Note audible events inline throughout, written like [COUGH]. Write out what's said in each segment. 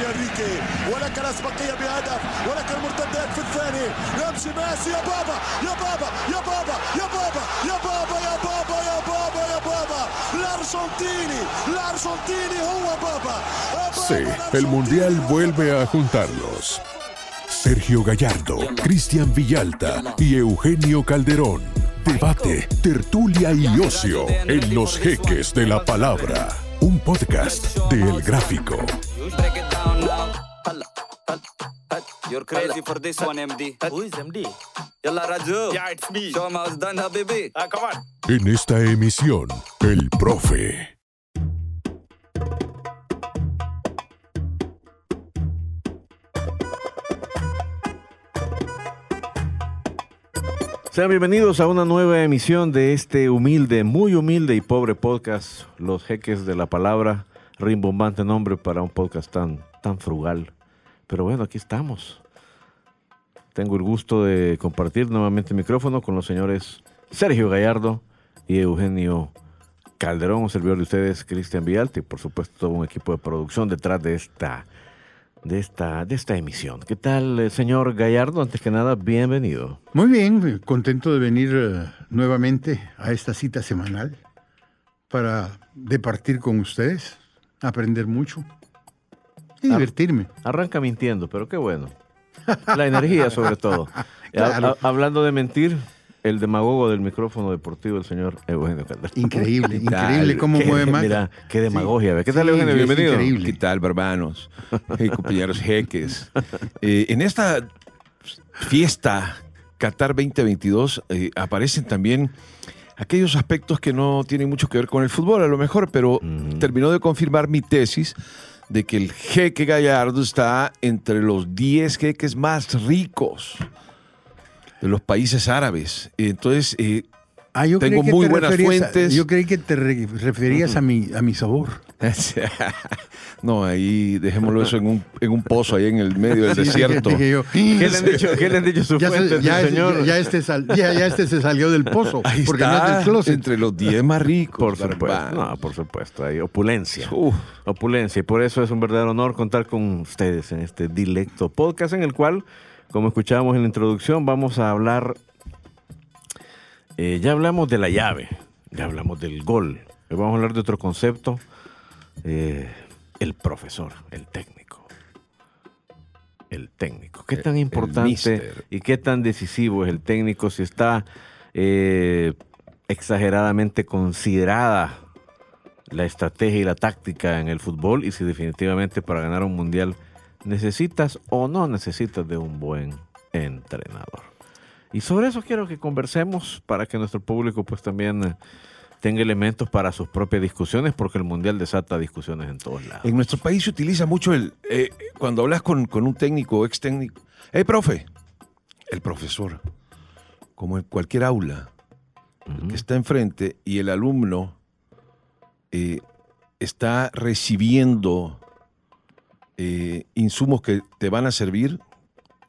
يا انريكي ولك الاسبقيه بهدف ولك المرتدات في الثاني يمشي ميسي يا بابا يا بابا يا بابا يا بابا يا بابا يا بابا يا بابا يا بابا الارجنتيني الارجنتيني هو بابا Sí, el Mundial vuelve a juntarlos. Sergio Gallardo, Cristian Villalta y Eugenio Calderón. Debate, tertulia y ocio en los jeques de la palabra. Un podcast de El Gráfico. You're crazy for this one, MD. Who is MD? Yalla Raju. Yeah, it's me. Show how it's done, Habibi. Ah, come on. En esta emisión, el profe. Sean bienvenidos a una nueva emisión de este humilde, muy humilde y pobre podcast, Los Jeques de la Palabra, rimbombante nombre para un podcast tan, tan frugal. Pero bueno, aquí estamos. Tengo el gusto de compartir nuevamente el micrófono con los señores Sergio Gallardo y Eugenio Calderón, un servidor de ustedes, Cristian Vialti, y por supuesto todo un equipo de producción detrás de esta, de esta, de esta emisión. ¿Qué tal, eh, señor Gallardo? Antes que nada, bienvenido. Muy bien, eh, contento de venir eh, nuevamente a esta cita semanal para departir con ustedes, aprender mucho y divertirme. Arranca mintiendo, pero qué bueno. La energía, sobre todo. Claro. [LAUGHS] Ha- ha- hablando de mentir, el demagogo del micrófono deportivo, el señor Eugenio Calderón. Increíble, [LAUGHS] increíble cómo Qué- mueve más. Mira, qué demagogia. ¿ve? ¿Qué tal, Sí, Eugenio? Bienvenido. increíble. ¿Qué tal, barbanos? Eh, compañeros jeques. Eh, en esta fiesta Qatar 2022 eh, aparecen también aquellos aspectos que no tienen mucho que ver con el fútbol, a lo mejor, pero terminó de confirmar mi tesis de que el jeque Gallardo está entre los 10 jeques más ricos de los países árabes. Entonces, eh, Ah, yo Tengo muy te buenas a- fuentes. yo creí que te re- referías a, mi, a mi sabor. [LAUGHS] no, ahí dejémoslo eso en un, en un pozo ahí en el medio del Sí, desierto. dije yo, [LAUGHS] ¿Qué le han dicho, qué le han dicho sus ya, se- fuentes, ya el es- señor? ya- ya este sal- ya- ya este se salió del pozo, Ahí porque está, no es del closet. entre los 10 más ricos. Por supuesto. No, por supuesto. Hay opulencia. Uf. Opulencia. Y por eso es un verdadero honor contar con ustedes en este dilecto podcast en el cual, como escuchábamos en la introducción, vamos a hablar. Eh, ya hablamos de la llave, ya hablamos del gol. Hoy vamos a hablar de otro concepto: eh, el profesor, el técnico. El técnico. ¿Qué El- tan importante y qué tan decisivo es el técnico si está eh, exageradamente considerada la estrategia y la táctica en el fútbol y si definitivamente para ganar un mundial necesitas o no necesitas de un buen entrenador. Y sobre eso quiero que conversemos para que nuestro público pues también eh, tenga elementos para sus propias discusiones porque el mundial desata discusiones en todos lados. En nuestro país se utiliza mucho el. eh, cuando hablas con, con un técnico o ex técnico. ¡Hey, profe! El profesor. Como en cualquier aula que está enfrente y el alumno eh, está recibiendo eh, insumos que te van a servir,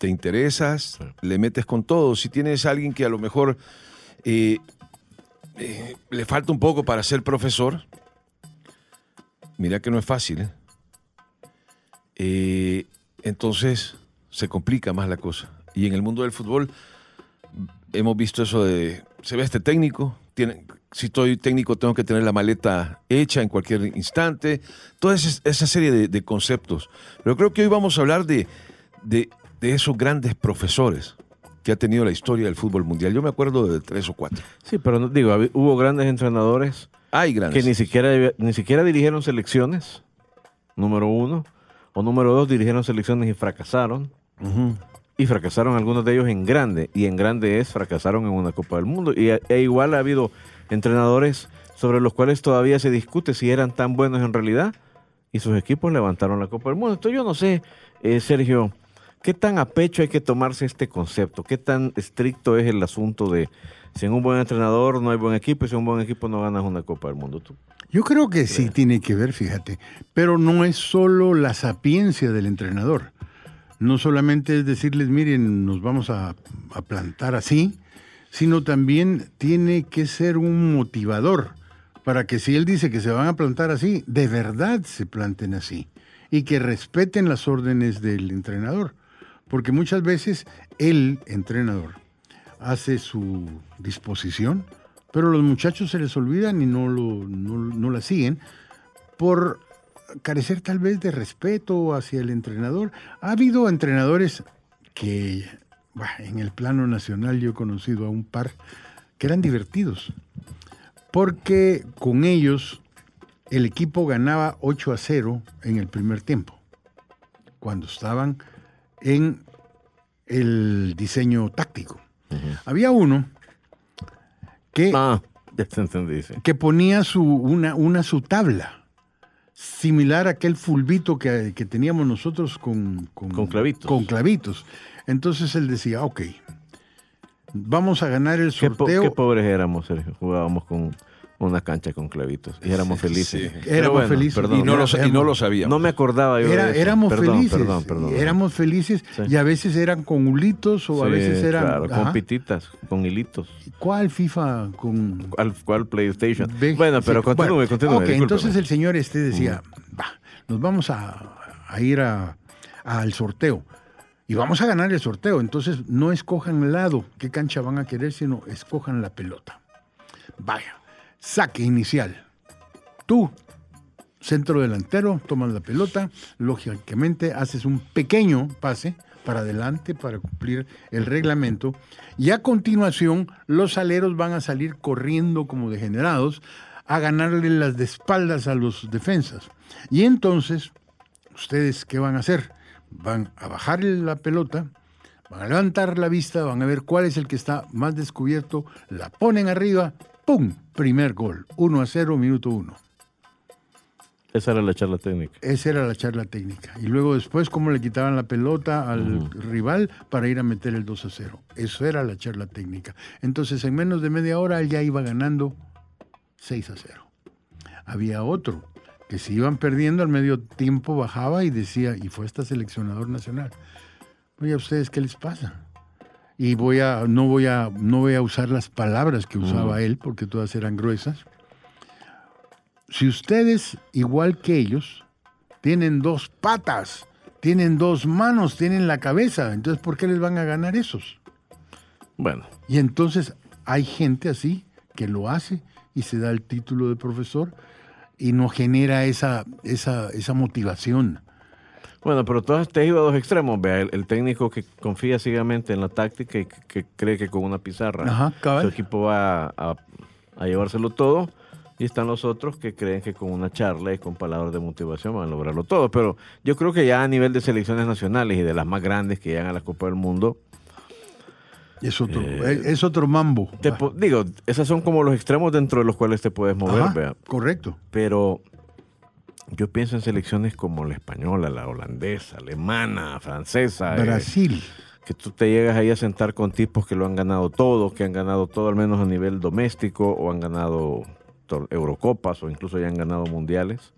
te interesas, Sí. le metes con todo. Si tienes a alguien que a lo mejor eh, eh, le falta un poco para ser profesor, mira que no es fácil. ¿eh? Eh, entonces se complica más la cosa. Y en el mundo del fútbol hemos visto eso de, se ve este técnico, tiene, si estoy técnico tengo que tener la maleta hecha en cualquier instante, toda esa, esa serie de, de conceptos. Pero creo que hoy vamos a hablar de, de, de esos grandes profesores que ha tenido la historia del fútbol mundial. Yo me acuerdo de tres o cuatro. Sí, pero no- digo, hubo grandes entrenadores Hay que grandes. ni siquiera, ni siquiera dirigieron selecciones, número uno, o número dos, dirigieron selecciones y fracasaron. Y fracasaron algunos de ellos en grande. Y en grande es, fracasaron en una Copa del Mundo. Y e igual ha habido entrenadores sobre los cuales todavía se discute si eran tan buenos en realidad. Y sus equipos levantaron la Copa del Mundo. Entonces yo no sé, eh, Sergio, ¿qué tan a pecho hay que tomarse este concepto? ¿Qué tan estricto es el asunto de si en un buen entrenador no hay buen equipo y si en un buen equipo no ganas una Copa del Mundo? ¿Tú? Yo creo que sí tiene que ver, fíjate, pero no es solo la sapiencia del entrenador. No solamente es decirles, miren, nos vamos a, a plantar así, sino también tiene que ser un motivador para que si él dice que se van a plantar así, de verdad se planten así. y que respeten las órdenes del entrenador. Porque muchas veces el entrenador hace su disposición, pero los muchachos se les olvidan y no, lo, no, la siguen por carecer tal vez de respeto hacia el entrenador. Ha habido entrenadores que en el plano nacional yo he conocido a un par que eran divertidos, porque con ellos el equipo ganaba 8 a 0 en el primer tiempo, cuando estaban en el diseño táctico. Había uno que, Ah, ya te entendí. sí. que ponía su, una, una su tabla, similar a aquel fulbito que, que teníamos nosotros con, Con clavitos. Con clavitos. Entonces él decía, ok, vamos a ganar el Qué, po- sorteo. qué pobres éramos, Sergio. Jugábamos con una cancha con clavitos y éramos felices. sí. Éramos felices. Perdón, Y no, lo, y no lo sabíamos. no me acordaba yo Era- de eso. éramos Perdón, felices. Perdón, perdón. Éramos felices Sí. y a veces eran con hulitos o a veces eran. Claro, Ajá. con pititas, con hilitos. ¿Cuál FIFA con ¿Cuál, cuál PlayStation? Ve- bueno, pero sí, continúe, bueno, continúe. Ok, discúlpeme. entonces el señor este decía, va, nos vamos a, a ir a- al sorteo y vamos a ganar el sorteo. Entonces no escojan el lado, qué cancha van a querer, sino escojan la pelota. Vaya, saque inicial. Tú, centro delantero, tomas la pelota, lógicamente haces un pequeño pase para adelante para cumplir el reglamento y a continuación los aleros van a salir corriendo como degenerados a ganarle las de espaldas a los defensas. Y entonces, ¿ustedes qué van a hacer? Van a bajar la pelota, van a levantar la vista, van a ver cuál es el que está más descubierto, la ponen arriba, ¡pum! Primer gol, 1 a 0, minuto 1. Esa era la charla técnica. Esa era la charla técnica. Y luego después cómo le quitaban la pelota al rival para ir a meter el 2 a 0. Eso era la charla técnica. Entonces en menos de media hora él ya iba ganando 6 a 0. Había otro que si iban perdiendo al medio tiempo bajaba y decía, y fue hasta seleccionador nacional. Oye, ¿a ustedes qué les pasa? Y voy a, no voy a, no voy a usar las palabras que usaba él, porque todas eran gruesas. Si ustedes, igual que ellos, tienen dos patas, tienen dos manos, tienen la cabeza, entonces ¿por qué les van a ganar esos? Bueno, Y entonces hay gente así que lo hace y se da el título de profesor y no genera esa, esa, esa motivación. Bueno, pero tú has te has ido a dos extremos. Vea, el, el técnico que confía ciegamente en la táctica y que, que cree que con una pizarra Ajá, su equipo va a, a llevárselo todo. Y están los otros que creen que con una charla y con palabras de motivación van a lograrlo todo. Pero yo creo que ya a nivel de selecciones nacionales y de las más grandes que llegan a la Copa del Mundo, Es otro, Eh, es otro mambo. te digo, esos son como los extremos dentro de los cuales te puedes mover. Ajá, vea. correcto. Pero yo pienso en selecciones como la española, la holandesa, alemana, francesa. eh, Brasil. que tú te llegas ahí a sentar con tipos que lo han ganado todo, que han ganado todo al menos a nivel doméstico o han ganado Eurocopas o incluso ya han ganado mundiales.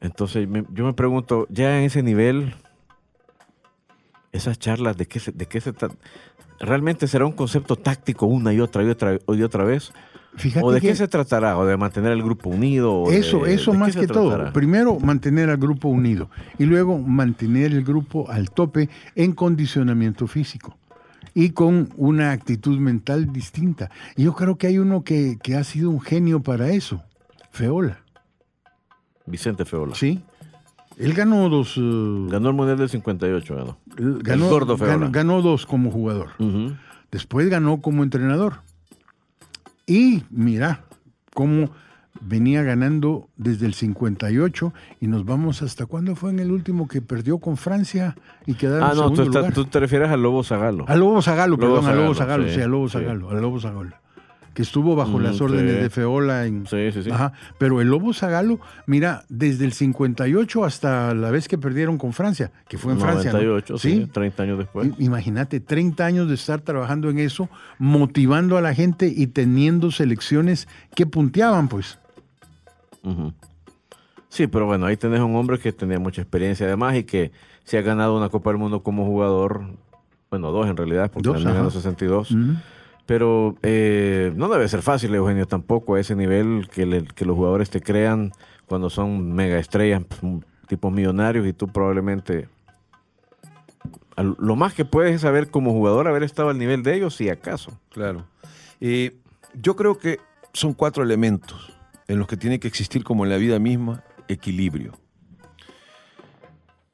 Entonces me- yo me pregunto, ya en ese nivel, esas charlas, ¿de qué se, de qué se ¿Realmente será un concepto táctico una y otra y otra y otra vez? Fíjate ¿O de que qué se tratará? ¿O de mantener el grupo unido? o de- eso, eso de más que todo. tratará? Primero, mantener al grupo unido y luego mantener el grupo al tope en condicionamiento físico y con una actitud mental distinta. Y yo creo que hay uno que, que ha sido un genio para eso, Feola. Vicente Feola. Sí. Él ganó dos. eh, Ganó el Mundial del 58, ganó. ganó, el gordo Feola. ganó- ganó dos como jugador. Después ganó como entrenador. Y mira cómo venía ganando desde el 58 y nos vamos hasta cuándo fue en el último que perdió con Francia y quedaron Ah, no, tú, segundo estás- lugar. tú te refieres al Lobo Zagalo. A Lobo Zagalo, Lobo perdón, a Lobo Zagalo, sí, sí, a Lobo sí. Zagalo, a Lobo Zagalo. Que estuvo bajo Mm, las órdenes sí. de Feola en, Sí, sí, sí. Ajá, pero el Lobo Zagalo, mira, desde el 58 hasta la vez que perdieron con Francia, que fue en Francia. ¿no? 98, sí, 30 años después. Imagínate, 30 años de estar trabajando en eso, motivando a la gente y teniendo selecciones que punteaban, pues. Sí, pero bueno, ahí tenés un hombre que tenía mucha experiencia además y que se ha ganado una Copa del Mundo como jugador, bueno, dos en realidad, porque Dos, también ganó ajá. 62. Ujú. Pero eh, no debe ser fácil, Eugenio, tampoco a ese nivel que, le- que los jugadores te crean cuando son mega estrellas. pues, tipos millonarios y tú probablemente lo más que puedes es saber como jugador haber estado al nivel de ellos, si acaso. Claro. Eh, yo creo que son cuatro elementos en los que tiene que existir, como en la vida misma, equilibrio.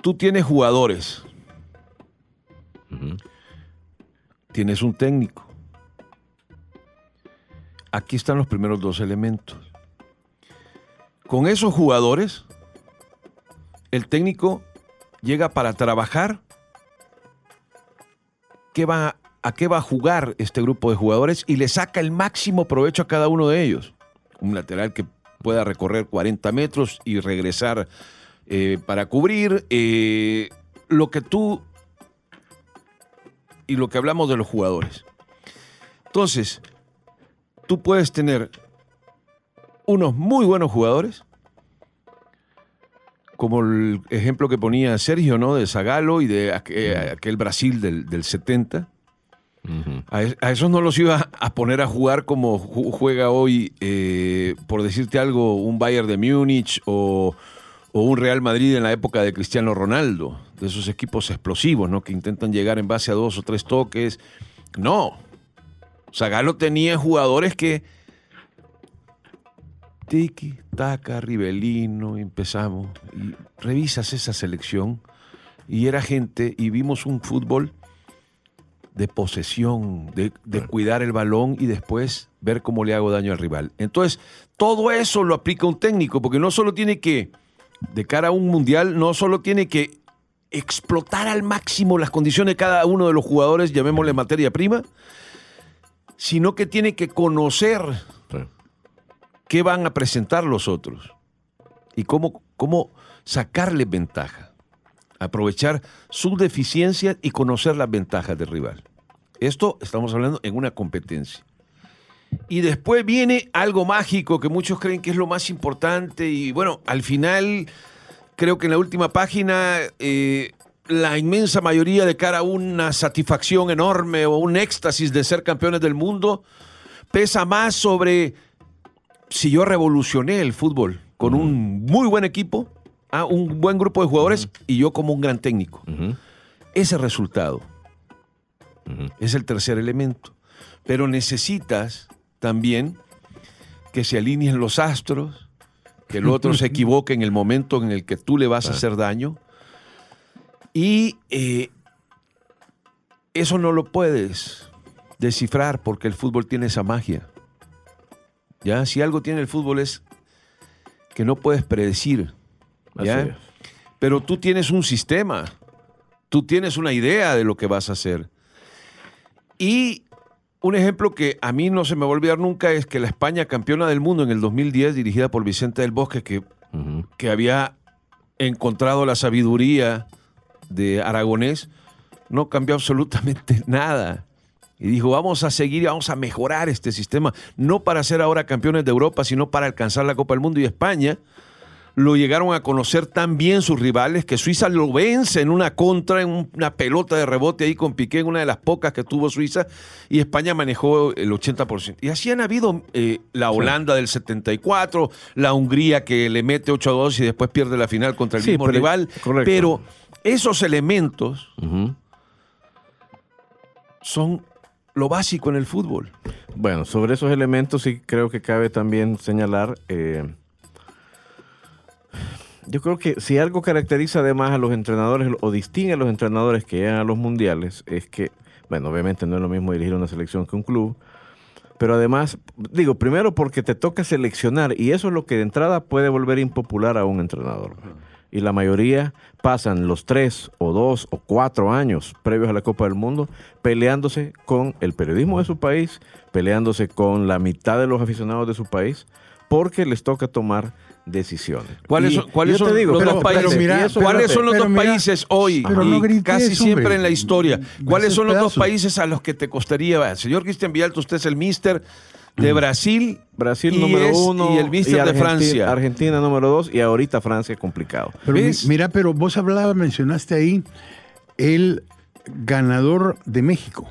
Tú tienes jugadores, tienes un técnico. Aquí están los primeros dos elementos. Con esos jugadores, el técnico llega para trabajar qué va, a qué va a jugar este grupo de jugadores y le saca el máximo provecho a cada uno de ellos. Un lateral que pueda recorrer 40 metros y regresar eh, para cubrir eh, lo que tú y lo que hablamos de los jugadores. Entonces, tú puedes tener unos muy buenos jugadores, como el ejemplo que ponía Sergio, ¿no? De Zagalo y de eh, aquel Brasil del, del 70. A, es- a esos no los iba a poner a jugar como ju- juega hoy, eh, por decirte algo, un Bayern de Múnich o, o un Real Madrid en la época de Cristiano Ronaldo, de esos equipos explosivos, ¿no? Que intentan llegar en base a dos o tres toques. No. Zagalo tenía jugadores que tiki, taca, Rivelino, empezamos. Y revisas esa selección y era gente y vimos un fútbol de posesión, de, de cuidar el balón y después ver cómo le hago daño al rival. Entonces, todo eso lo aplica un técnico, porque no solo tiene que, de cara a un mundial, no solo tiene que explotar al máximo las condiciones de cada uno de los jugadores, llamémosle materia prima, sino que tiene que conocer Sí. qué van a presentar los otros y cómo, cómo sacarle ventaja. Aprovechar sus deficiencias y conocer las ventajas del rival. Esto estamos hablando en una competencia. Y después viene algo mágico que muchos creen que es lo más importante y bueno, al final creo que en la última página eh, la inmensa mayoría de cara a una satisfacción enorme o un éxtasis de ser campeones del mundo pesa más sobre si yo revolucioné el fútbol con un muy buen equipo, ah, un buen grupo de jugadores y yo como un gran técnico. Ese resultado es el tercer elemento. Pero necesitas también que se alineen los astros, que el otro se [LAUGHS] equivoque en el momento en el que tú le vas a hacer daño. Y eh, eso no lo puedes descifrar porque el fútbol tiene esa magia. ¿Ya? Si algo tiene el fútbol es que no puedes predecir. ¿ya? Pero tú tienes un sistema, tú tienes una idea de lo que vas a hacer. Y un ejemplo que a mí no se me va a olvidar nunca es que la España campeona del mundo en el 2010, dirigida por Vicente del Bosque, que, que había encontrado la sabiduría de Aragonés, no cambió absolutamente [LAUGHS] nada. Y dijo, vamos a seguir y vamos a mejorar este sistema, no para ser ahora campeones de Europa, sino para alcanzar la Copa del Mundo. Y España lo llegaron a conocer tan bien sus rivales que Suiza lo vence en una contra, en una pelota de rebote ahí con Piqué, en una de las pocas que tuvo Suiza, y España manejó el 80%. Y así han habido eh, la Holanda del 74, la Hungría que le mete 8 a 2 y después pierde la final contra el Sí, mismo rival. correcto. Pero esos elementos son lo básico en el fútbol. Bueno, sobre esos elementos sí creo que cabe también señalar. eh, yo creo que si algo caracteriza además a los entrenadores o distingue a los entrenadores que llegan a los mundiales es que, bueno, obviamente no es lo mismo dirigir una selección que un club, pero además, digo, primero porque te toca seleccionar y eso es lo que de entrada puede volver impopular a un entrenador. Y la mayoría pasan los tres o dos o cuatro años previos a la Copa del Mundo peleándose con el periodismo de su país, peleándose con la mitad de los aficionados de su país, porque les toca tomar decisiones. ¿Cuáles son, cuáles yo te son digo, los pero- dos pero países? mira, ¿Cuáles son los dos mira, países hoy no grites, casi siempre en la historia? ¿Cuáles son los dos países a los que te costaría? Señor Cristian Villalta, usted es el mister de Brasil, Brasil y número es- uno y el mister de Argentina- Francia. Argentina número dos y ahorita Francia complicado. Pero mira, pero vos hablabas, mencionaste ahí el ganador de México.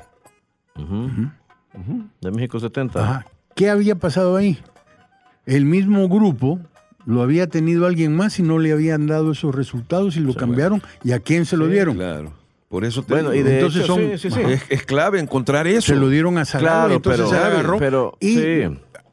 De México 70. Ajá. ¿Qué había pasado ahí? El mismo grupo lo había tenido alguien más y no le habían dado esos resultados y lo cambiaron. ¿Y a quién se lo dieron? Claro. Por eso te Bueno, digo, y de Entonces hecho, son- sí, sí, sí. es, es clave encontrar eso. Se lo dieron a Zagallo Claro, entonces pero- se agarró pero- y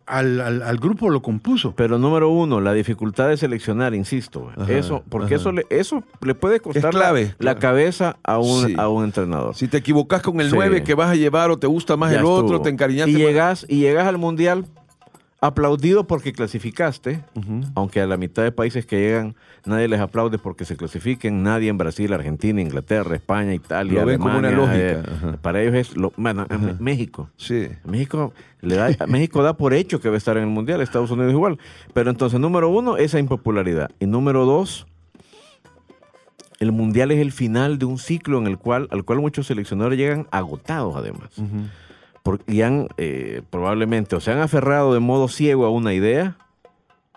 al, al- al grupo lo compuso. Pero número uno, la dificultad de seleccionar, insisto. Ajá, eso, porque ajá. eso le, eso le puede costar la- clave, la, claro. cabeza a un, Sí. a un entrenador. Si te equivocas con el Sí. 9 que vas a llevar o te gusta más Ya el otro, estuvo. te encariñaste. Y más- llegas, y llegas al mundial aplaudido porque clasificaste, aunque a la mitad de países que llegan nadie les aplaude porque se clasifiquen, nadie en Brasil, Argentina, Inglaterra, España, Italia, Lo ven como una lógica, eh, para ellos es lo, bueno, México. Sí. México le da, México da por hecho que va a estar en el mundial, Estados Unidos igual. Pero entonces, número uno, esa impopularidad. Y número dos, el mundial es el final de un ciclo en el cual, al cual muchos seleccionadores llegan agotados además. Y han eh, probablemente o se han aferrado de modo ciego a una idea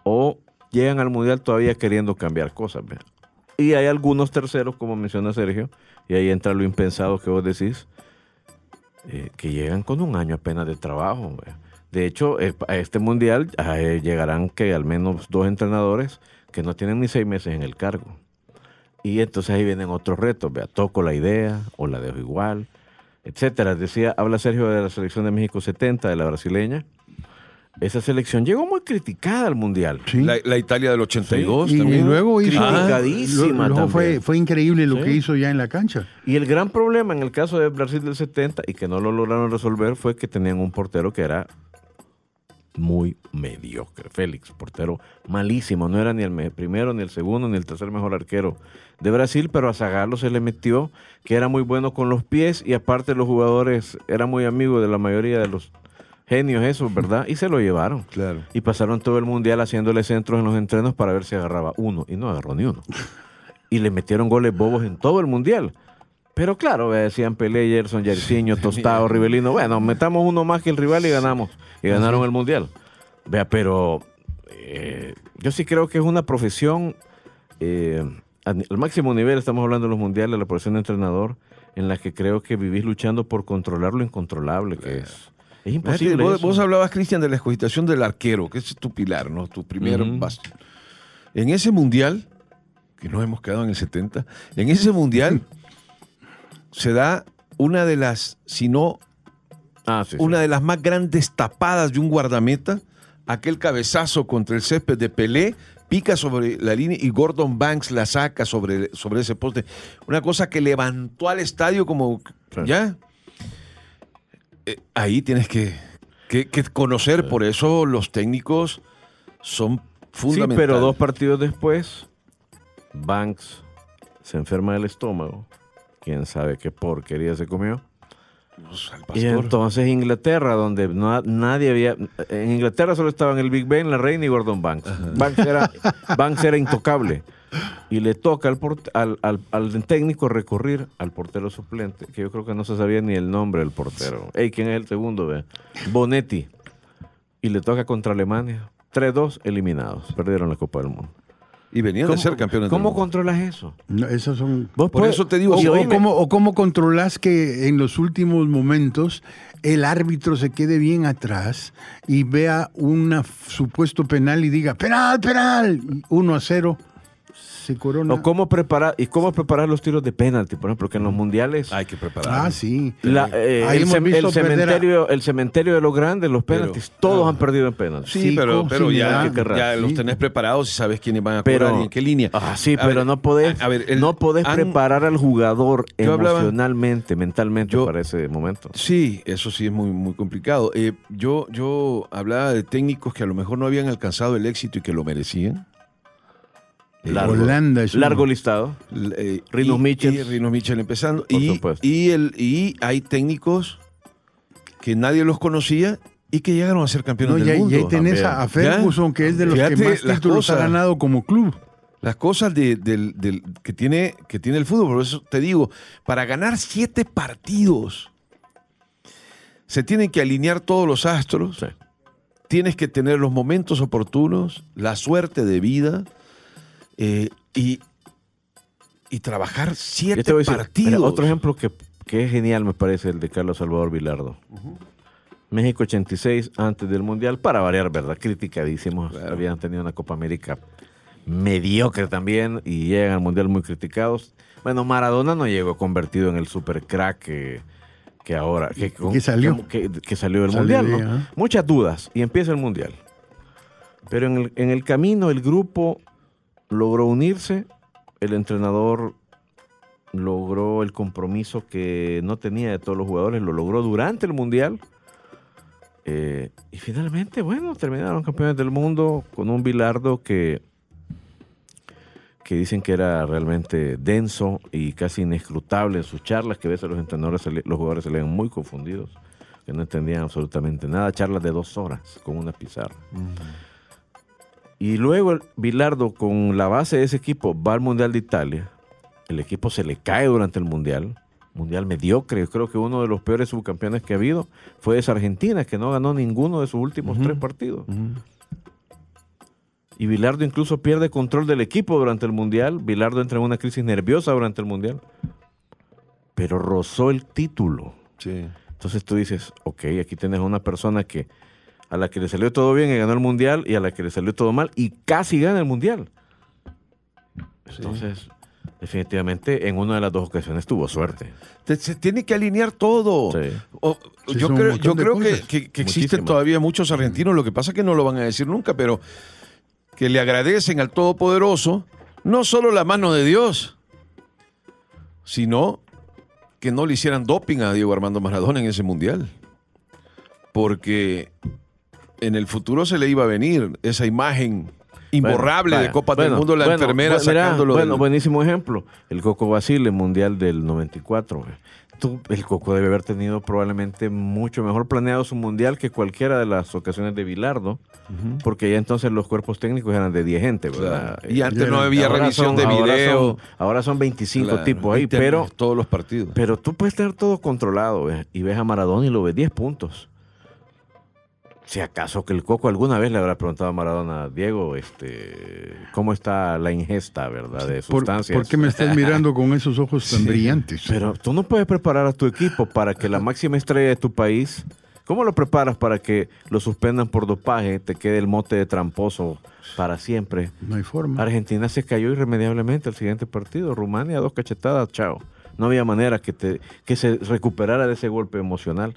o llegan al mundial todavía queriendo cambiar cosas. ¿ve? Y hay algunos terceros, como menciona Sergio, y ahí entra lo impensado que vos decís, eh, que llegan con un año apenas de trabajo. ¿ve? De hecho, eh, a este mundial eh, llegarán que al menos dos entrenadores que no tienen ni seis meses en el cargo. Y entonces ahí vienen otros retos, vea, toco la idea o la dejo igual, etcétera. Decía, habla Sergio de la selección de México 70, de la brasileña. Esa selección llegó muy criticada al mundial. Sí. La, la Italia del 82 y, y también. luego hizo, Criticadísima luego fue, también. fue increíble lo Sí. que hizo ya en la cancha. Y el gran problema en el caso de Brasil del 70 y que no lo lograron resolver fue que tenían un portero que era muy mediocre. Félix, portero malísimo. No era ni el me- primero, ni el segundo, ni el tercer mejor arquero de Brasil, pero a Zagallo se le metió que era muy bueno con los pies y aparte los jugadores era muy amigo de la mayoría de los genios esos, ¿verdad? Y se lo llevaron. Claro. Y pasaron todo el mundial haciéndole centros en los entrenos para ver si agarraba uno. Y no agarró ni uno. [LAUGHS] Y le metieron goles bobos en todo el mundial. Pero claro, decían Pelé, Gerson, Jairzinho, Tostado, [LAUGHS] Rivelino. Bueno, metamos uno más que el rival y ganamos. Y ganaron el mundial. Vea, pero eh, yo sí creo que es una profesión eh, al máximo nivel, estamos hablando de los mundiales, la profesión de entrenador, en la que creo que vivís luchando por controlar lo incontrolable que es. Es imposible. Vos, hablabas, Cristian, de la escogitación del arquero, que es tu pilar, ¿no? Tu primer Ujú. bastión. En ese mundial, que nos hemos quedado en el 70, en ese mundial [LAUGHS] se da una de las, si no Ah, sí, sí. una de las más grandes tapadas de un guardameta, aquel cabezazo contra el césped de Pelé, pica sobre la línea y Gordon Banks la saca sobre, sobre ese poste. Una cosa que levantó al estadio como, Sí. ¿ya? Eh, ahí tienes que, que- que conocer, por eso los técnicos son Sí, fundamentales. pero dos partidos después, Banks se enferma del estómago. Quién sabe qué porquería se comió. Pues, al Y entonces Inglaterra, donde no, nadie había. En Inglaterra solo estaban el Big Ben, la Reina y Gordon Banks. Banks era, Banks era intocable. Y le toca al, port- al, al- al técnico recurrir al portero suplente, que yo creo que no se sabía ni el nombre del portero. Ey, ¿quién es el segundo? Ve? Bonetti. Y le toca contra Alemania. 3-2 eliminados. Perdieron la Copa del Mundo. Y venían de ser campeones del ¿Cómo mundo. controlas eso? No, esas son... Vos Por puedes- eso te digo, O, cómo, o cómo controlas que en los últimos momentos el árbitro se quede bien atrás y vea un supuesto penal y diga, penal, penal, y 1 a 0, se corona. o cómo preparar, ¿Y cómo preparar los tiros de penalti? Por ejemplo, que en los mundiales. Hay que preparar. Ah, sí. La- eh, el, a- cementerio, el cementerio de los grandes, los penaltis, todos han perdido en penaltis. Sí, pero, pero ya, los Sí. tenés preparados y sabes quiénes van a Pero, cobrar y en qué línea. Ah, sí, A pero ver, no podés, a- a ver, el- no podés han- preparar al jugador hablaba- emocionalmente, mentalmente Yo- para ese momento. Sí, eso sí es muy, muy complicado. Eh, yo, yo hablaba de técnicos que a lo mejor no habían alcanzado el éxito y que lo merecían. Eh, Largo. Holanda es Largo uno. listado. eh, Rinus y- Michels. y Rinus Michels empezando. Por y, supuesto. y, el, y hay técnicos que nadie los conocía y que llegaron a ser campeones No, y, del ahí- y mundo. ahí tenés también. a, a Ferguson, que es de los Fíjate que más títulos ha ganado como club. Las cosas de- del, del- que, tiene, que tiene el fútbol. Por eso te digo, para ganar siete partidos, se tienen que alinear todos los astros. Sí. Tienes que tener los momentos oportunos, la suerte de vida eh, y, y trabajar siete Yo te voy a decir, partidos. mira, otro ejemplo que, que es genial me parece el de Carlos Salvador Vilardo. México 86 antes del Mundial, para variar, ¿verdad? Criticadísimos. Habían tenido una Copa América mediocre también y llegan al Mundial muy criticados. Bueno, Maradona no llegó convertido en el super crack que, que ahora. Que, Que salió. Que, que salió del Salió Mundial, ¿no? ajá. Muchas dudas y empieza el Mundial. Pero en el, en el camino el grupo logró unirse, el entrenador logró el compromiso que no tenía de todos los jugadores, lo logró durante el Mundial. Eh, y finalmente, bueno, terminaron campeones del mundo con un Bilardo que, que dicen que era realmente denso y casi inescrutable en sus charlas, que a veces los entrenadores, los jugadores se leían muy confundidos, que no entendían absolutamente nada, charlas de dos horas con una pizarra. Y luego Bilardo, con la base de ese equipo, va al Mundial de Italia. El equipo se le cae durante el Mundial. Mundial mediocre. Yo creo que uno de los peores subcampeones que ha habido fue esa Argentina, que no ganó ninguno de sus últimos tres partidos. Y Bilardo incluso pierde control del equipo durante el Mundial. Bilardo entra en una crisis nerviosa durante el Mundial. Pero rozó el título. Sí. Entonces tú dices, ok, aquí tienes a una persona que a la que le salió todo bien y ganó el mundial y a la que le salió todo mal y casi gana el mundial. Entonces, definitivamente en una de las dos ocasiones tuvo suerte. Te- se tiene que alinear todo. Sí. O- Sí, yo creo, yo creo que, que- que existen todavía muchos argentinos, lo que pasa es que no lo van a decir nunca, pero que le agradecen al Todopoderoso no solo la mano de Dios, sino que no le hicieran doping a Diego Armando Maradona en ese mundial. Porque en el futuro se le iba a venir esa imagen imborrable Bueno, de. Copa del Mundo, la bueno, enfermera sacándolo Bueno, del- buenísimo ejemplo. El Coco Basile, Mundial del 94. güey. Tú- el Coco debe haber tenido probablemente mucho mejor planeado su Mundial que cualquiera de las ocasiones de Bilardo, porque ya entonces los cuerpos técnicos eran de 10 gente, ¿verdad? Claro. Y antes no había Ahora revisión son- de ahora video. son- Ahora son 25 Claro, tipos ahí, pero, todos los partidos. pero tú puedes tener todo controlado ¿ves? y ves a Maradona y lo ves 10 puntos. Si acaso que el Coco alguna vez le habrá preguntado a Maradona, Diego, este, ¿cómo está la ingesta, verdad, de ¿Por, sustancias? por qué me estás mirando con esos ojos tan brillantes? Pero tú no puedes preparar a tu equipo para que la máxima estrella de tu país, ¿cómo lo preparas para que lo suspendan por dopaje, te quede el mote de tramposo para siempre? No hay forma. Argentina se cayó irremediablemente al siguiente partido. Rumania, dos cachetadas, chao. No había manera que, te, que se recuperara de ese golpe emocional.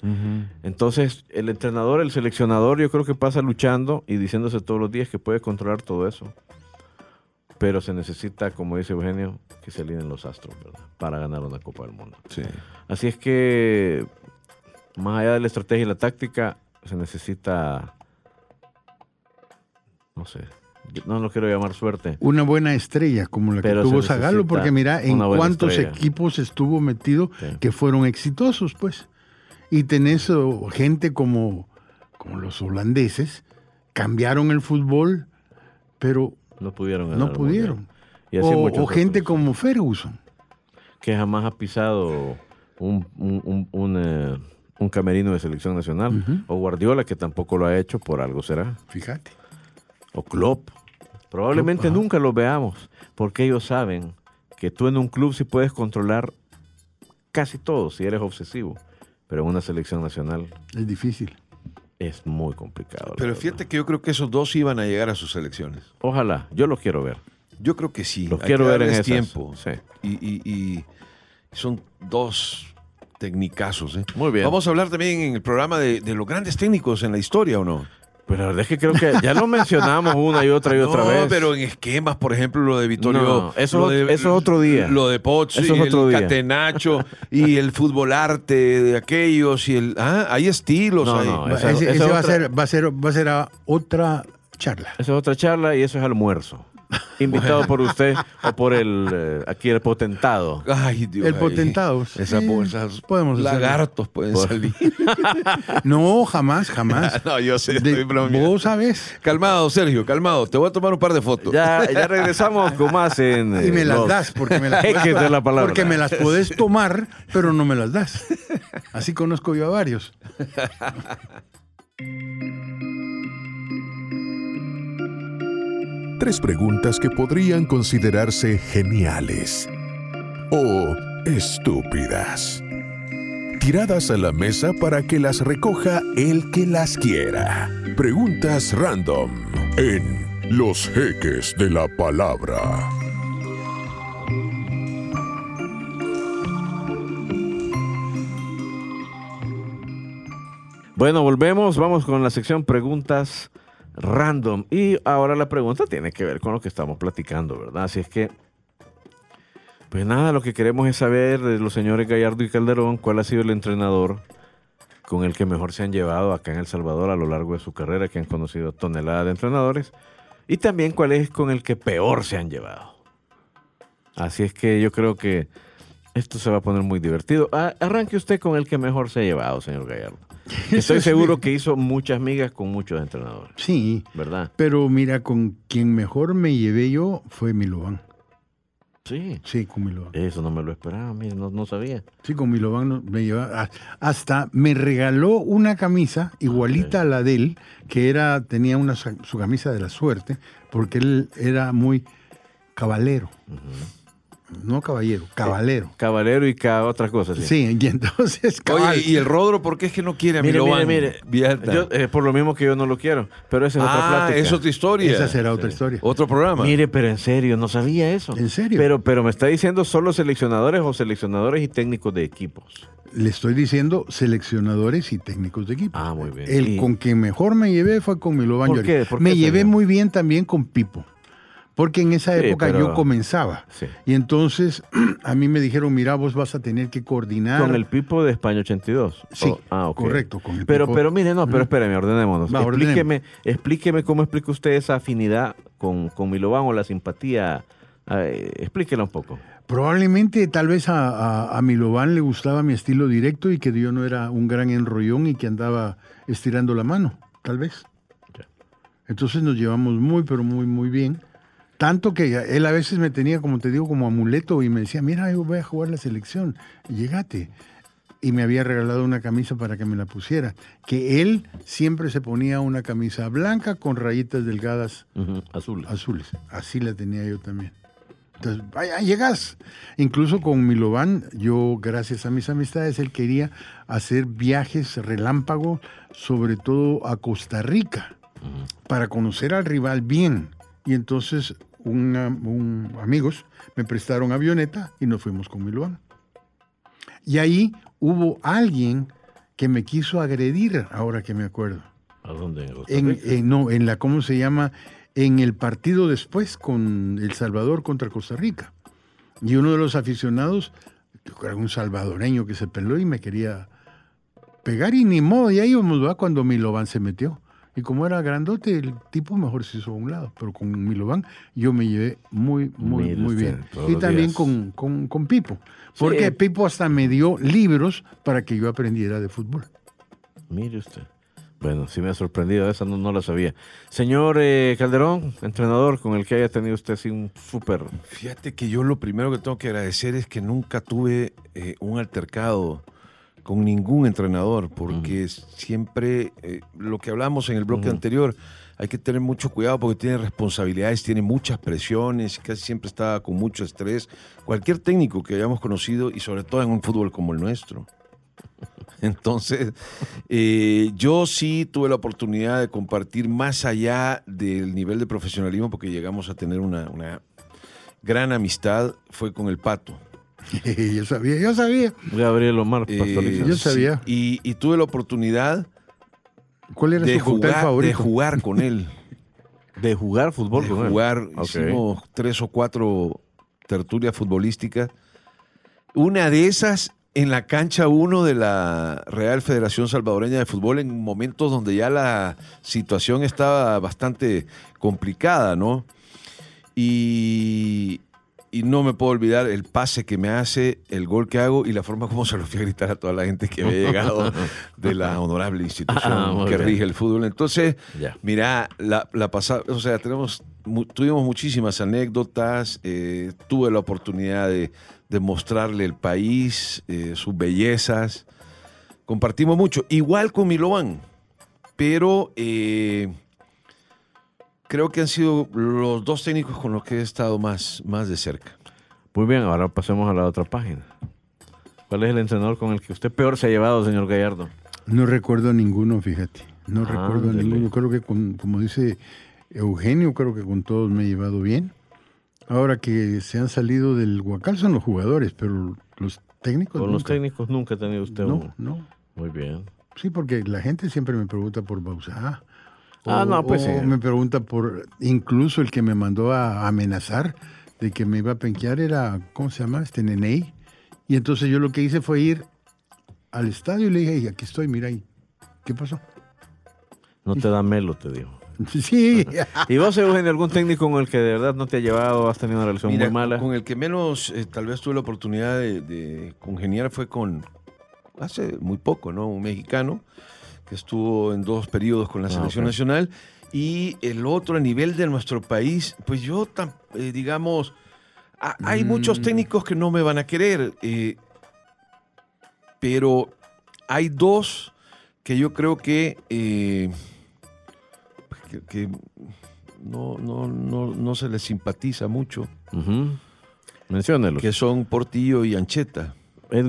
Entonces, el entrenador, el seleccionador, yo creo que pasa luchando y diciéndose todos los días que puede controlar todo eso. Pero se necesita, como dice Eugenio, que se alineen los astros, ¿verdad? Para ganar una Copa del Mundo. Sí. Así es que, más allá de la estrategia y la táctica, se necesita, no sé, no lo quiero llamar suerte. Una buena estrella como la que tuvo Zagallo, porque mira en cuántos estrella. equipos estuvo metido Sí. que fueron exitosos, pues. Y tenés oh, gente como, como los holandeses, cambiaron el fútbol, pero No pudieron ganar no pudieron. Mundial. Y así O, gente como Ferguson. Que jamás ha pisado un, un, un- un, eh, un camerino de selección nacional. O Guardiola, que tampoco lo ha hecho, por algo será. Fíjate. O Klopp. Probablemente Klopp, nunca lo veamos, porque ellos saben que tú en un club sí puedes controlar casi todo si eres obsesivo, pero en una selección nacional Es difícil. es muy complicado. Pero verdad. fíjate que yo creo que esos dos iban a llegar a sus elecciones. Ojalá, yo lo quiero ver. Yo creo que sí. Los Hay quiero que ver en esas. tiempo. Sí. Y, y- y son dos tecnicazos. ¿eh? Muy bien. Vamos a hablar también en el programa de, de los grandes técnicos en la historia, ¿o no? Pero la verdad es que creo que ya lo mencionamos una y otra y otra [LAUGHS] no, vez. pero en esquemas, por ejemplo, lo de Vittorio. No, eso lo es- de- eso es otro día. Lo de Pozzi, es otro el día. Catenacho [LAUGHS] y el fútbol arte de aquellos y el. Ah, hay estilos No, ahí. no, Esa- ese esa ese va, a ser, va, a ser, va a ser a otra charla. Esa es otra charla y eso es almuerzo. [LAUGHS] Invitado por usted o por el eh, aquí el potentado. Ay, Dios. El ay. potentado, Esas bolsas. podemos. Lagartos pueden salir. [LAUGHS] No, jamás, jamás. [LAUGHS] no, yo sé, De- estoy bromeando. vos sabes. Calmado, Sergio, calmado. Te voy a tomar un par de fotos. Ya, ya regresamos con más en. eh, Y me las los das, porque me las, Jeques de la palabra. porque me las puedes tomar, pero no me las das. Así conozco yo a varios. Tres preguntas que podrían considerarse geniales o estúpidas. tiradas a la mesa para que las recoja el que las quiera. Preguntas random en Los Jeques de la Palabra. Bueno, volvemos, vamos con la sección preguntas random. Y ahora la pregunta tiene que ver con lo que estamos platicando, ¿verdad? Así es que, pues nada, lo que queremos es saber de los señores Gallardo y Calderón cuál ha sido el entrenador con el que mejor se han llevado acá en El Salvador a lo largo de su carrera, que han conocido toneladas de entrenadores, y también cuál es con el que peor se han llevado. Así es que yo creo que esto se va a poner muy divertido. Arranque usted con el que mejor se ha llevado, señor Gallardo. [LAUGHS] Estoy seguro que hizo muchas migas con muchos entrenadores, Sí, ¿verdad? pero mira, con quien mejor me llevé yo fue Milovan. Sí. Sí, con Milovan. Eso no me lo esperaba, no, no sabía. Sí, con Milovan me llevaba. Hasta me regaló una camisa igualita a la de él, que era, tenía una, su camisa de la suerte, porque él era muy cabalero. No caballero, cabalero. Caballero y cada otra cosa. Sí. Sí, y entonces cabal. Oye, ¿y el Rodro por qué es que no quiere a Mire, mire, Milovan mire. Yo, eh, por lo mismo que yo no lo quiero, pero esa es otra ah, plática. es otra historia. esa será otra historia. Otro programa. Mire, pero en serio, no sabía eso. ¿En serio? Pero, pero me está diciendo solo seleccionadores o seleccionadores y técnicos de equipos. Le estoy diciendo seleccionadores y técnicos de equipo. Ah, muy bien. El Y- con quien mejor me llevé fue con Milovan ¿Por qué? ¿Por Me qué, llevé muy bien también con Pipo. Porque en esa Sí, época pero- yo comenzaba. Sí. Y entonces [CLEARS THROAT] a mí me dijeron, mira, vos vas a tener que coordinar. Con el Pipo de España 82. Sí, Oh, ah, ok. correcto, con el pero, Pipo. pero mire, no, pero espéreme, ordenémonos. Va, ordenemos. explíqueme, explíqueme cómo explica usted esa afinidad con, con Milovan o la simpatía. Eh, explíquela un poco. Probablemente tal vez a, a, a Milovan le gustaba mi estilo directo y que yo no era un gran enrollón y que andaba estirando la mano, tal vez. Entonces nos llevamos muy, pero muy, muy bien. Tanto que él a veces me tenía, como te digo, como amuleto y me decía, mira, yo voy a jugar la selección, llegate. Y me había regalado una camisa para que me la pusiera. Que él siempre se ponía una camisa blanca con rayitas delgadas Azul. azules. Así la tenía yo también. Entonces, vaya, llegas. Incluso con Milovan, yo, gracias a mis amistades, él quería hacer viajes relámpago, sobre todo a Costa Rica, para conocer al rival bien. Y entonces, un, amigos me prestaron avioneta y nos fuimos con Milovan. Y ahí hubo alguien que me quiso agredir, ahora que me acuerdo. ¿A dónde? ¿En en- no, en la, ¿cómo se llama? En el partido después con El Salvador contra Costa Rica. Y uno de los aficionados, era un salvadoreño que se peló y me quería pegar y ni modo, ya íbamos, ¿va? Cuando Milovan se metió. Y como era grandote, el tipo mejor se hizo a un lado. Pero con Milovan yo me llevé muy, muy, muy usted, bien. Y también con, con, con Pipo. Porque Sí. Pipo hasta me dio libros para que yo aprendiera de fútbol. Mire usted. Bueno, sí me ha sorprendido, esa no, no la sabía. Señor eh, Calderón, entrenador con el que haya tenido usted así un súper... Fíjate que yo lo primero que tengo que agradecer es que nunca tuve eh, un altercado con ningún entrenador, porque siempre eh, lo que hablamos en el bloque anterior, hay que tener mucho cuidado porque tiene responsabilidades, tiene muchas presiones, casi siempre está con mucho estrés. Cualquier técnico que hayamos conocido y sobre todo en un fútbol como el nuestro. [LAUGHS] Entonces, eh, yo sí tuve la oportunidad de compartir más allá del nivel de profesionalismo, porque llegamos a tener una, una gran amistad, fue con el Pato. [LAUGHS] yo sabía, yo sabía. Gabriel Omar Eh. Yo sabía. Y, y tuve la oportunidad ¿Cuál era de su jugar, de favorito? jugar con él. [LAUGHS] de jugar fútbol de con él. jugar, hicimos tres o cuatro tertulias futbolísticas. Una de esas en la cancha 1 de la Real Federación Salvadoreña de Fútbol en momentos donde ya la situación estaba bastante complicada, ¿no? Y, y no me puedo olvidar el pase que me hace, el gol que hago y la forma como se lo fui a gritar a toda la gente que había llegado de la honorable institución Ah, que bien. rige el fútbol. Entonces, Ya. Mira, la, la pasada, o sea, tenemos, mu- tuvimos muchísimas anécdotas, eh, tuve la oportunidad de, de mostrarle el país, eh, sus bellezas, compartimos mucho, igual con Milovan, pero eh, creo que han sido los dos técnicos con los que he estado más, más de cerca. Muy bien, ahora pasemos a la otra página. ¿Cuál es el entrenador con el que usted peor se ha llevado, señor Gallardo? No recuerdo ninguno, fíjate. No Ah, recuerdo ninguno. Creo que, con- como dice Eugenio, creo que con todos me he llevado bien. Ahora que se han salido del Huacal son los jugadores, pero los técnicos Con los nunca. técnicos nunca ha tenido usted No, un... no. Muy bien. Sí, porque la gente siempre me pregunta por Bausá. Ah, no, pues o sí. me pregunta por, incluso el que me mandó a amenazar de que me iba a penquear era, ¿cómo se llama? Este Neney. Y entonces yo lo que hice fue ir al estadio y le dije, "Ey, aquí estoy, mira ahí. ¿Qué pasó? No te da melo, te digo. [LAUGHS] Sí. [LAUGHS] ¿Y vos, Eugenio, algún técnico con el que de verdad no te ha llevado, has tenido una relación Mira, muy mala? Con el que menos eh, tal vez tuve la oportunidad de, de congeniar fue con, hace muy poco, ¿no? Un mexicano que estuvo en dos periodos con la Ah, selección nacional. Y el otro a nivel de nuestro país, pues yo, eh, digamos, ha- hay muchos Mm. técnicos que no me van a querer, eh, pero hay dos que yo creo que, eh, que, que no, no, no, no se les simpatiza mucho Ujú. Menciónelos. que son Portillo y Ancheta.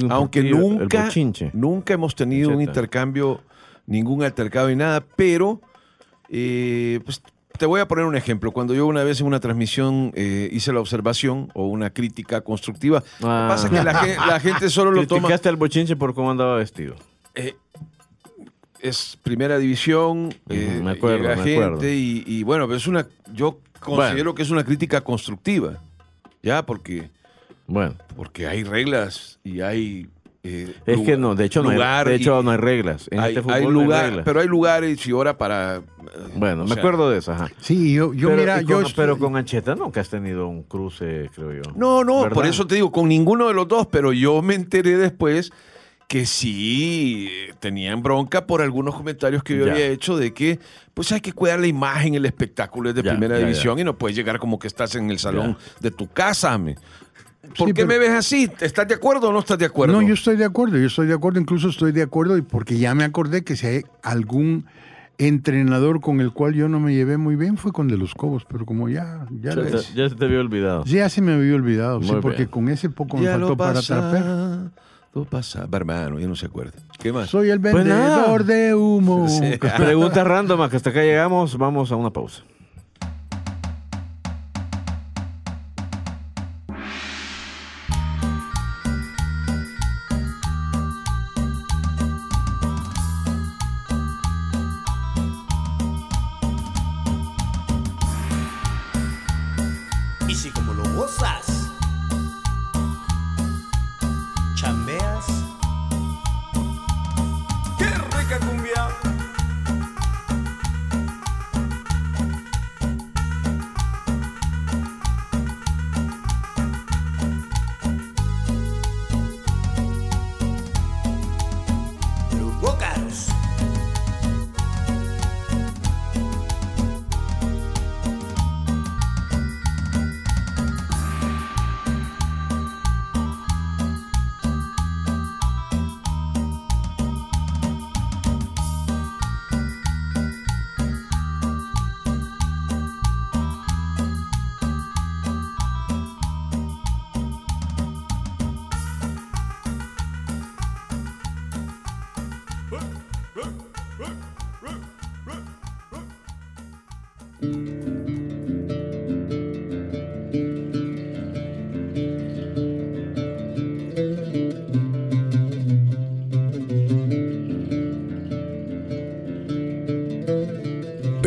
Aunque Portillo, nunca, nunca hemos tenido un intercambio, ningún altercado y nada, pero eh, pues, te voy a poner un ejemplo. Cuando yo una vez en una transmisión eh, hice la observación o una crítica constructiva, lo que Ah. pasa que la, gen- la gente solo lo toma... Criticaste al bochinche por cómo andaba vestido. eh, es primera división, eh, me acuerdo, llega me gente acuerdo. y, y bueno, pero es una, yo considero que es una crítica constructiva, ya, porque Bueno, porque hay reglas y hay eh, es lu- que no, de hecho, no hay, lugar de hecho y no hay reglas. En hay, este hay fútbol no hay lugar, reglas. pero hay lugares y hora para eh, bueno, me sea, acuerdo de eso, ajá. Sí, yo, yo pero, mira, yo con, pero con Ancheta nunca has tenido un cruce, creo yo. No, no, ¿Verdad? por eso te digo, con ninguno de los dos, pero yo me enteré después que sí eh, tenían bronca por algunos comentarios que yo Ya. había hecho de que pues hay que cuidar la imagen, el espectáculo es de Ya, primera ya, división y no puedes llegar como que estás en el salón Ya. de tu casa. me. ¿Por Sí, qué pero- me ves así? ¿Estás de acuerdo o no estás de acuerdo? No, yo estoy de acuerdo, yo estoy de acuerdo, incluso estoy de acuerdo y porque ya me acordé que si hay algún entrenador con el cual yo no me llevé muy bien fue con de los Cobos, pero como ya ya, les- te- ya se te había olvidado. ya se me había olvidado, sí, porque con ese poco me Ya faltó para trapear. Lo pasa. Hermano, ya no se acuerda. ¿Qué más? Soy el Pues vendedor de humo. [LAUGHS] Sí. Pregunta random, que hasta acá llegamos, vamos a una pausa. Si como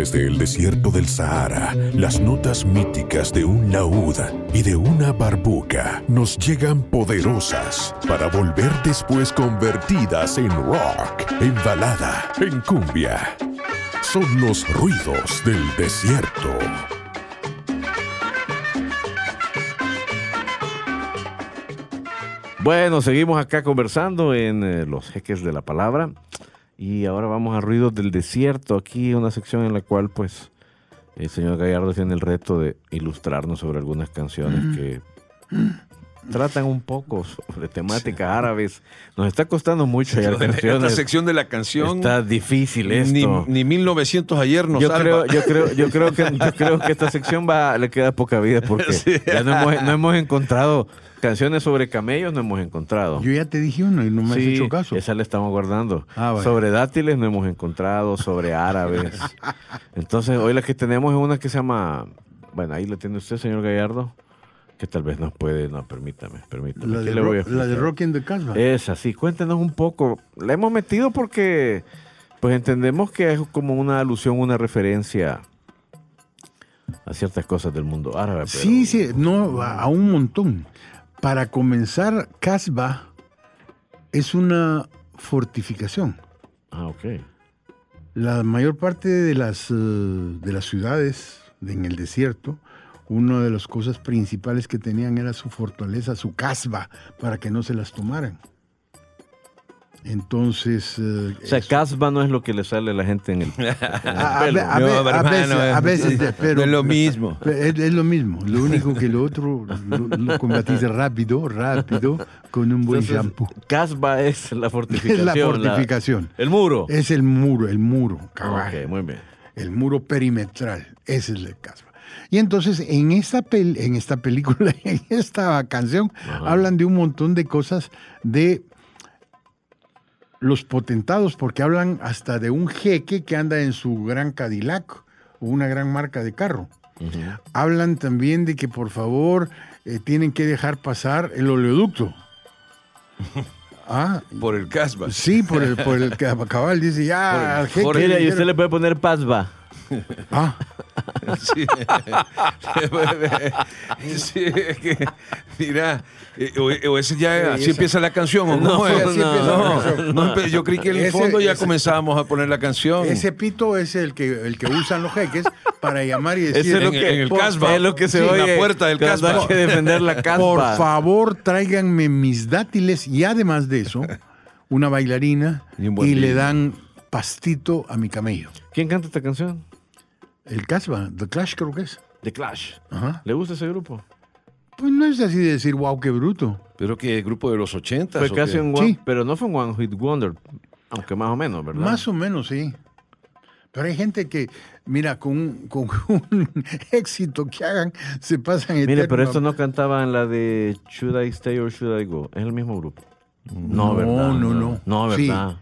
Desde el desierto del Sahara, las notas míticas de un laúd y de una barbuca nos llegan poderosas para volver después convertidas en rock, en balada, en cumbia. Son los ruidos del desierto. Bueno, seguimos acá conversando en eh, Los Jeques de la Palabra. Y ahora vamos a Ruidos del Desierto. Aquí una sección en la cual, pues, el señor Gallardo tiene el reto de ilustrarnos sobre algunas canciones que tratan un poco sobre temáticas árabes. Nos está costando mucho hallar Esta canciones. sección de la canción. Está difícil esto. Ni, ni 1900 ayer nos yo salva. creo, yo creo, yo creo que [LAUGHS] yo creo que esta sección va le queda poca vida porque Sí. ya no hemos, no hemos encontrado canciones sobre camellos, no hemos encontrado. Yo ya te dije uno y no me has Sí, hecho caso. esa la estamos guardando. Ah. Sobre dátiles no hemos encontrado, sobre árabes. [LAUGHS] Entonces, hoy la que tenemos es una que se llama, bueno, ahí la tiene usted, señor Gallardo, que tal vez nos puede, no, permítame, permítame. La de, Ro- la de. Rock in the Casbah. Esa, sí, cuéntenos un poco. La hemos metido porque, pues entendemos que es como una alusión, una referencia a ciertas cosas del mundo árabe. pero- Sí, sí, no, a a un montón. Para comenzar, Casbah es una fortificación. Ah, ok. La mayor parte de las, eh, de las ciudades en el desierto, una de las cosas principales que tenían era su fortaleza, su casba, para que no se las tomaran. Entonces, eh, O sea, eso- casba no es lo que le sale a la gente en el, en el [LAUGHS] a, pelo. No, veces, a veces, sí, [LAUGHS] pero no es lo mismo. Es, es lo mismo. Lo único que lo otro lo, lo combatís rápido, rápido, con un buen Entonces, shampoo. Casba es la Es fortificación. la fortificación. el muro. Es el muro, el muro, cabal. Ok, muy bien. El muro perimetral. Ese es el casba. Y entonces en esta, pel- en esta película, [LAUGHS] en esta canción, hablan de un montón de cosas de los potentados, porque hablan hasta de un jeque que anda en su gran Cadillac o una gran marca de carro. Hablan también de que por favor eh, tienen que dejar pasar el oleoducto. [LAUGHS] Ah, Por el Casbah. sí, por el, por el [LAUGHS] que cabal dice ya al jeque. Mira, y le usted le puede poner pasba. Ah, [LAUGHS] Sí. [LAUGHS] Sí, es que, mira, eh, o, o ese ya, así esa- empieza la canción, ¿o No, cómo es? así la no, canción. no, yo creí que en el Ese- fondo ya ese- comenzábamos a poner la canción. ese pito es el que, el que usan los jeques para llamar y Ese decir, es lo en- que, en el por- Casbah. es lo que se Sí, en la puerta del Casbah. hay que defender la casba. por favor tráiganme mis dátiles y además de eso, una bailarina Y un buen y le dan pastito a mi camello. ¿Quién canta esta canción? El Casbah, The Clash creo que es. The Clash. Ajá. ¿Le gusta ese grupo? Pues no es así de decir, wow, qué bruto. Pero que grupo de los 80 Fue casi un one, Sí. pero no fue un One Hit Wonder, aunque más o menos, ¿verdad? Más o menos, sí. Pero hay gente que, mira, con, un- con [LAUGHS] un éxito que hagan, se pasan Mire, eterno pero esto no cantaba en la de Should I Stay or Should I Go. Es el mismo grupo. No, No, ¿verdad? no, no. No, Sí. ¿verdad?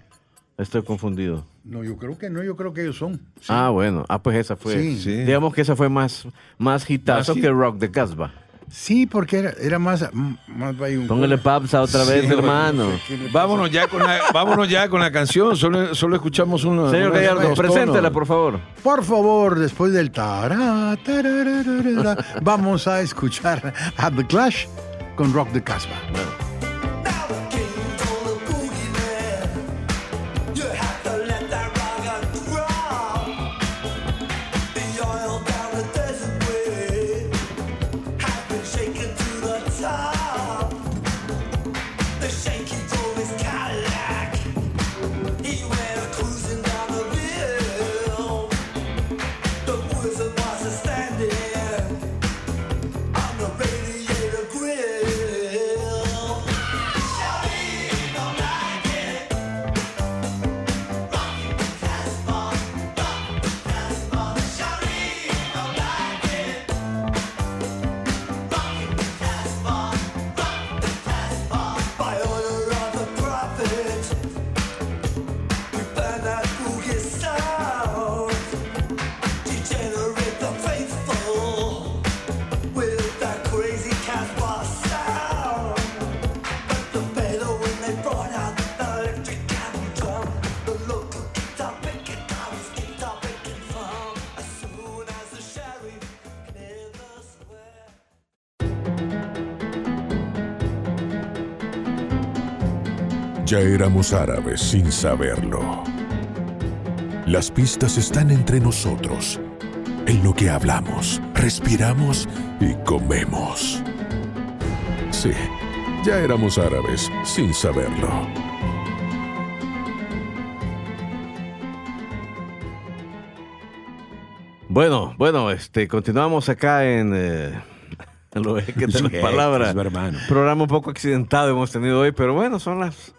Estoy confundido. No, yo creo que no, yo creo que ellos son. Sí. Ah, bueno. Ah, pues esa fue. Sí. Sí. Digamos que esa fue más, más hitazo que Rock de Casbah. Sí, porque era, era más, más Póngale pausa otra vez, Sí, hermano. Vámonos ya con la, vámonos ya con la canción. Solo, solo escuchamos una. Señor Gallardo, preséntela, tonos. por favor. Por favor, después del tará, vamos a escuchar a The Clash con Rock the Casbah. By éramos árabes sin saberlo. Las pistas están entre nosotros, en lo que hablamos, respiramos y comemos. Sí, ya éramos árabes sin saberlo. Bueno, bueno, este, continuamos acá en, eh, en los ejes de Los la Jeques, palabra. mi hermano. Programa un poco accidentado hemos tenido hoy, pero bueno, son las.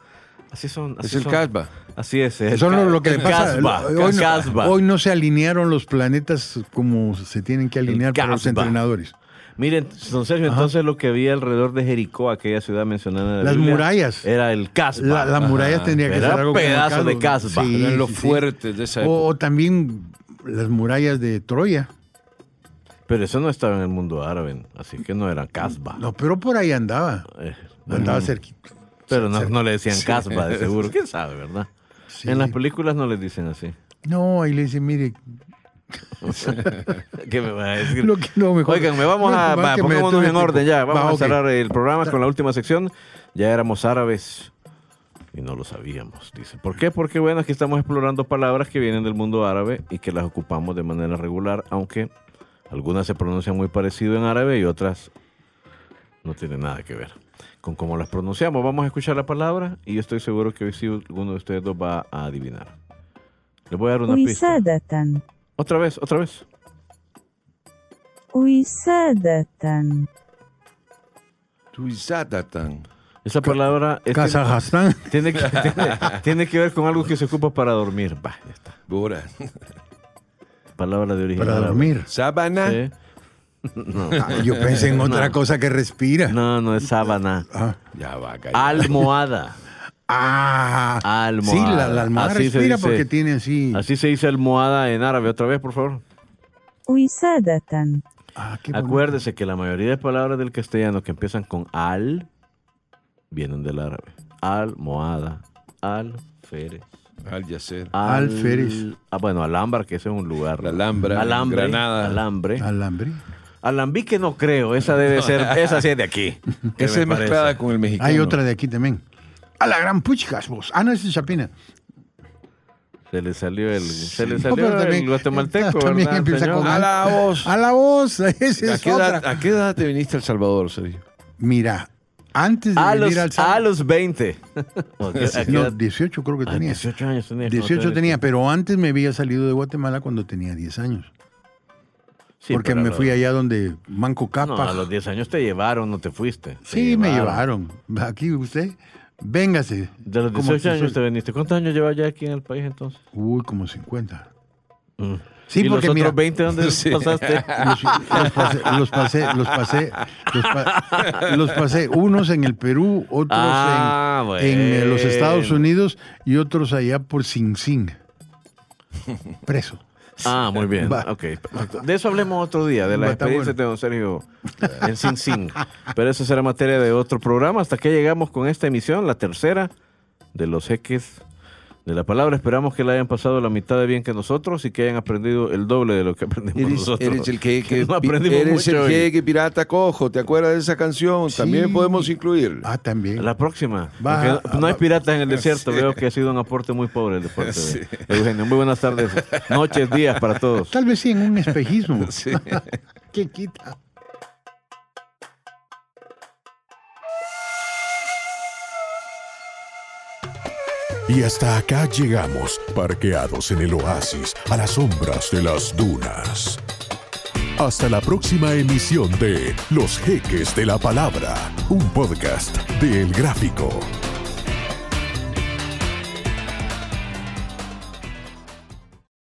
Así son. Así Es el son. Casbah. Así es. el Eso es lo, lo que le pasa. Casbah, hoy, el no, hoy no se alinearon los planetas como se tienen que alinear para los entrenadores. Miren, don Sergio, entonces lo que había alrededor de Jericó, aquella ciudad mencionada en la Las Biblia, murallas. Era el Casbah. La, la muralla Ajá. tendría que Era ser algo como pedazo acá, de Casbah. sí, Eran los sí, sí. fuertes de esa época. o también las murallas de Troya. Pero eso no estaba en el mundo árabe, así que no era Casbah. No, pero por ahí andaba. Eh, Andaba mm, cerquita. Pero no, no le decían Casbah, de seguro. [LAUGHS] ¿Quién sabe, verdad? En las películas no les dicen así. No, ahí le dice, mire, [LAUGHS] ¿Qué me va a decir? Lo que- no, mejor- Oigan, me vamos no, a. va, pongámonos en orden ya. Vamos Va, a cerrar el programa con la última sección. Ya éramos árabes y no lo sabíamos, dice. ¿Por qué? Porque, bueno, aquí estamos explorando palabras que vienen del mundo árabe y que las ocupamos de manera regular, aunque algunas se pronuncian muy parecido en árabe y otras no tienen nada que ver con cómo las pronunciamos. Vamos a escuchar la palabra y yo estoy seguro que hoy sí alguno de ustedes dos va a adivinar. Les voy a dar una pista. Otra vez, otra vez. Uysadatan. Esa palabra es Tiene, [LAUGHS] tiene, tiene, que ver con algo que se ocupa para dormir. Va, ya está. Bura. Palabra de origen. Para dormir. Sábana. Sí. Yo pensé en otra cosa que respira. No, no es sábana. Ah. Ya va. Almohada. Ah, almohada. Sí, la, la almohada así respira dice, porque tiene así. Así se dice almohada en árabe. Otra vez, por favor. Uisadatan. Ah, Acuérdese que la mayoría de palabras del castellano que empiezan con al vienen del árabe. Almohada, alférez. Al Yacer. Al, Ah, bueno, Alhambra, que ese es un lugar. La Alhambra. Alambre, Granada. Alambre. Alambre. Alambique no creo, esa debe ser, esa sí es de aquí. [LAUGHS] ¿Qué Esa me es mezclada parece? con el mexicano. Hay otra de aquí también. A la gran puchicas, vos. Ah, no, es Chapina. Se le salió el, se le No, salió el también- guatemalteco, [LAUGHS] también ¿verdad, empieza señor? con A la voz. A la voz. [LAUGHS] Esa ¿A es qué, edad, otra. ¿A qué edad te viniste a El Salvador, Sergio? Mira, antes de A los, venir al a Salvador. los 20. ¿A a qué No, edad? 18 creo que Ah, tenía. 18 años tenía. cuando 18 te tenía, pero antes me había salido de Guatemala cuando tenía 10 años. Sí, porque me fui allá donde Manco Capa. No, a los 10 años te llevaron, no te fuiste. Te sí, me llevaron. Aquí usted, véngase. De los Como 18 que años soy- te viniste. ¿Cuántos años llevas ya aquí en el país entonces? Uy, como 50. Mm. Sí, ¿Y porque [LAUGHS] los mira, otros 20 dónde Sí. pasaste? los, los pasé, los pasé, los pasé, los, pa- los pasé, unos en el Perú, otros Ah, en, en, eh, los Estados. Unidos y otros allá por Sing Sing. Preso. Ah, muy [LAUGHS] bien. Va. Ok, perfecto. De eso hablemos otro día, de la Va, está experiencia de don Sergio en Sin Sin. Pero eso será materia de otro programa. Hasta que llegamos con esta emisión, la tercera de los jeques de la palabra. Esperamos que la hayan pasado la mitad de bien que nosotros y que hayan aprendido el doble de lo que aprendimos Eres, nosotros. eres el [LAUGHS] que, que- no aprendimos eres el jeque pirata cojo. ¿Te acuerdas de esa canción? También podemos incluir. Ah, también. La próxima. Va, no hay va. piratas en el desierto. Veo que ha sido un aporte muy pobre el deporte de Eugenio. Muy buenas tardes, noches, días para todos. Tal vez sí en un espejismo. Sí. [LAUGHS] ¿Qué quita? Y hasta acá llegamos, parqueados en el oasis, a las sombras de las dunas. Hasta la próxima emisión de Los Jeques de la Palabra, un podcast de El Gráfico.